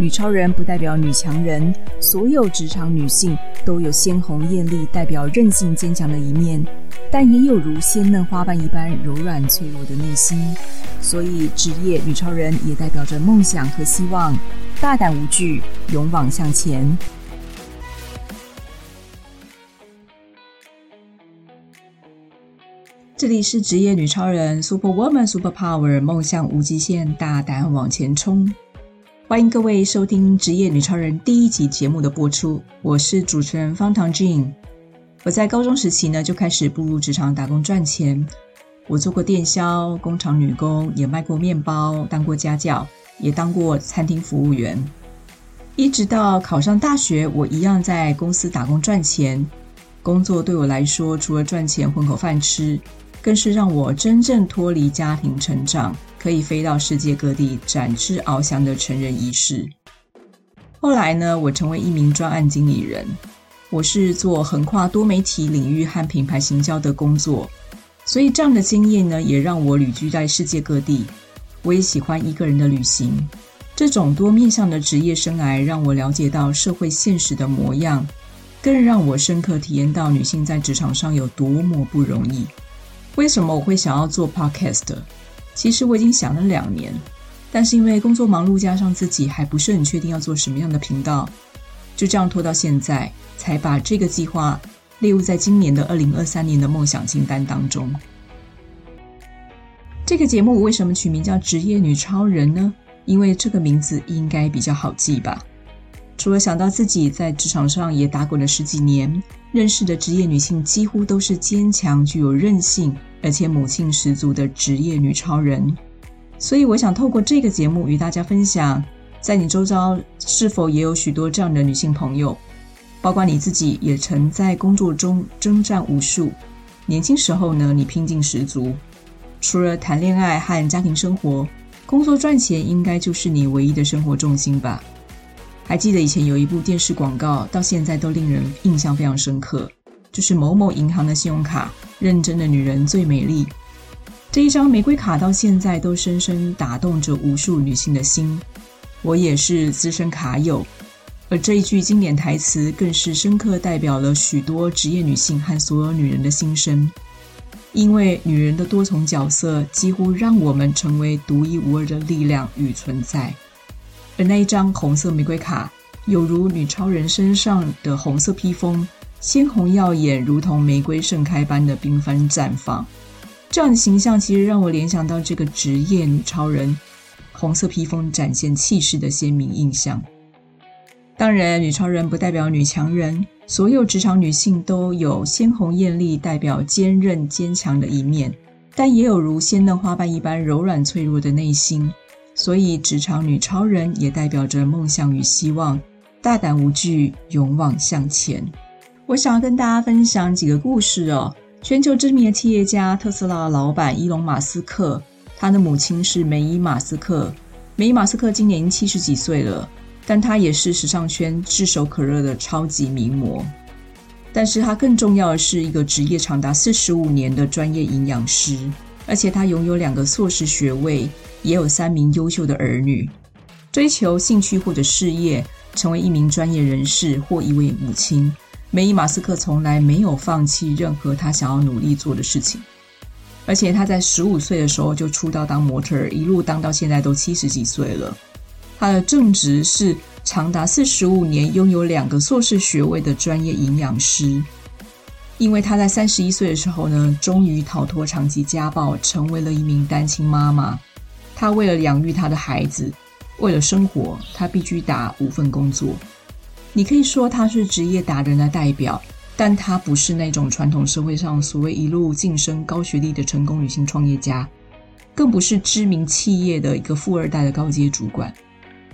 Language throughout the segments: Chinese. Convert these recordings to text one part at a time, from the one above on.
女超人不代表女强人，所有职场女性都有鲜红艳丽、代表韧性坚强的一面，但也有如鲜嫩花瓣一般柔软脆弱的内心。所以，职业女超人也代表着梦想和希望，大胆无惧，勇往向前。这里是职业女超人，Super Woman Super Power，梦想无极限，大胆往前冲。欢迎各位收听《职业女超人》第一集节目的播出，我是主持人方唐镜。我在高中时期呢就开始步入职场打工赚钱，我做过电销、工厂女工，也卖过面包，当过家教，也当过餐厅服务员。一直到考上大学，我一样在公司打工赚钱。工作对我来说，除了赚钱混口饭吃，更是让我真正脱离家庭成长。可以飞到世界各地展翅翱翔的成人仪式。后来呢，我成为一名专案经理人，我是做横跨多媒体领域和品牌行销的工作，所以这样的经验呢，也让我旅居在世界各地。我也喜欢一个人的旅行，这种多面向的职业生涯让我了解到社会现实的模样，更让我深刻体验到女性在职场上有多么不容易。为什么我会想要做 Podcast？其实我已经想了两年，但是因为工作忙碌，加上自己还不是很确定要做什么样的频道，就这样拖到现在，才把这个计划列入在今年的二零二三年的梦想清单当中。这个节目为什么取名叫职业女超人呢？因为这个名字应该比较好记吧。除了想到自己在职场上也打滚了十几年，认识的职业女性几乎都是坚强、具有韧性。而且母性十足的职业女超人，所以我想透过这个节目与大家分享，在你周遭是否也有许多这样的女性朋友，包括你自己也曾在工作中征战无数。年轻时候呢，你拼劲十足，除了谈恋爱和家庭生活，工作赚钱应该就是你唯一的生活重心吧？还记得以前有一部电视广告，到现在都令人印象非常深刻。就是某某银行的信用卡，认真的女人最美丽。这一张玫瑰卡到现在都深深打动着无数女性的心。我也是资深卡友，而这一句经典台词更是深刻代表了许多职业女性和所有女人的心声。因为女人的多重角色，几乎让我们成为独一无二的力量与存在。而那一张红色玫瑰卡，有如女超人身上的红色披风。鲜红耀眼，如同玫瑰盛开般的缤纷绽放。这样的形象其实让我联想到这个职业女超人，红色披风展现气势的鲜明印象。当然，女超人不代表女强人，所有职场女性都有鲜红艳丽、代表坚韧坚强的一面，但也有如鲜嫩花瓣一般柔软脆弱的内心。所以，职场女超人也代表着梦想与希望，大胆无惧，勇往向前。我想要跟大家分享几个故事哦。全球知名的企业家特斯拉的老板伊隆马斯克，他的母亲是梅伊马斯克。梅伊马斯克今年七十几岁了，但他也是时尚圈炙手可热的超级名模。但是他更重要的是一个职业长达四十五年的专业营养师，而且他拥有两个硕士学位，也有三名优秀的儿女。追求兴趣或者事业，成为一名专业人士或一位母亲。梅姨马斯克从来没有放弃任何他想要努力做的事情，而且他在十五岁的时候就出道当模特，一路当到现在都七十几岁了。他的正职是长达四十五年、拥有两个硕士学位的专业营养师。因为他在三十一岁的时候呢，终于逃脱长期家暴，成为了一名单亲妈妈。她为了养育她的孩子，为了生活，她必须打五份工作。你可以说她是职业达人的代表，但她不是那种传统社会上所谓一路晋升、高学历的成功女性创业家，更不是知名企业的一个富二代的高阶主管。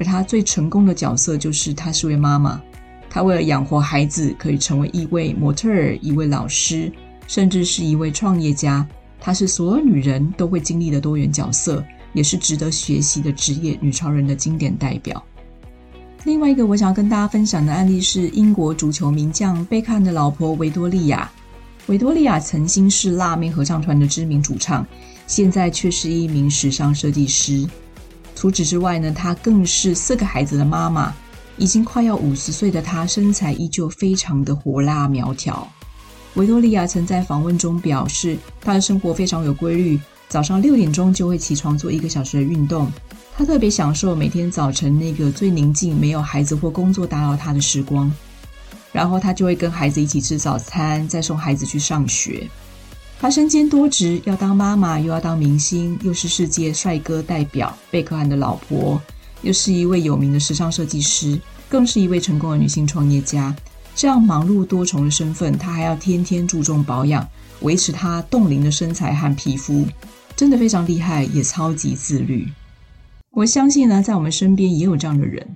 而她最成功的角色就是她是位妈妈，她为了养活孩子，可以成为一位模特儿、一位老师，甚至是一位创业家。她是所有女人都会经历的多元角色，也是值得学习的职业女超人的经典代表。另外一个我想要跟大家分享的案例是英国足球名将贝克汉的老婆维多利亚。维多利亚曾经是辣妹合唱团的知名主唱，现在却是一名时尚设计师。除此之外呢，她更是四个孩子的妈妈。已经快要五十岁的她，身材依旧非常的火辣苗条。维多利亚曾在访问中表示，她的生活非常有规律，早上六点钟就会起床做一个小时的运动。她特别享受每天早晨那个最宁静、没有孩子或工作打扰她的时光。然后她就会跟孩子一起吃早餐，再送孩子去上学。她身兼多职，要当妈妈，又要当明星，又是世界帅哥代表贝克汉的老婆，又是一位有名的时尚设计师，更是一位成功的女性创业家。这样忙碌多重的身份，她还要天天注重保养，维持她冻龄的身材和皮肤，真的非常厉害，也超级自律。我相信呢，在我们身边也有这样的人。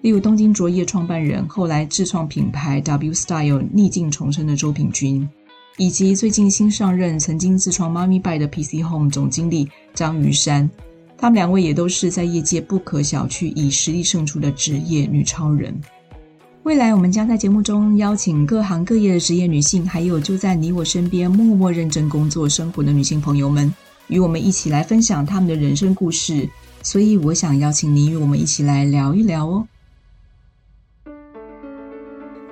例如东京卓业创办人，后来自创品牌 W Style 逆境重生的周品君，以及最近新上任、曾经自创 Mommy Buy 的 PC Home 总经理张瑜珊，他们两位也都是在业界不可小觑、以实力胜出的职业女超人。未来我们将在节目中邀请各行各业的职业女性，还有就在你我身边默默认真工作生活的女性朋友们，与我们一起来分享他们的人生故事。所以，我想邀请你与我们一起来聊一聊哦。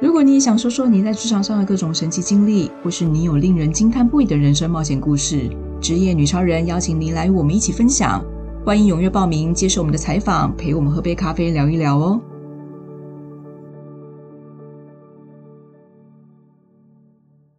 如果你也想说说你在职场上的各种神奇经历，或是你有令人惊叹不已的人生冒险故事，职业女超人邀请您来与我们一起分享。欢迎踊跃报名，接受我们的采访，陪我们喝杯咖啡聊一聊哦。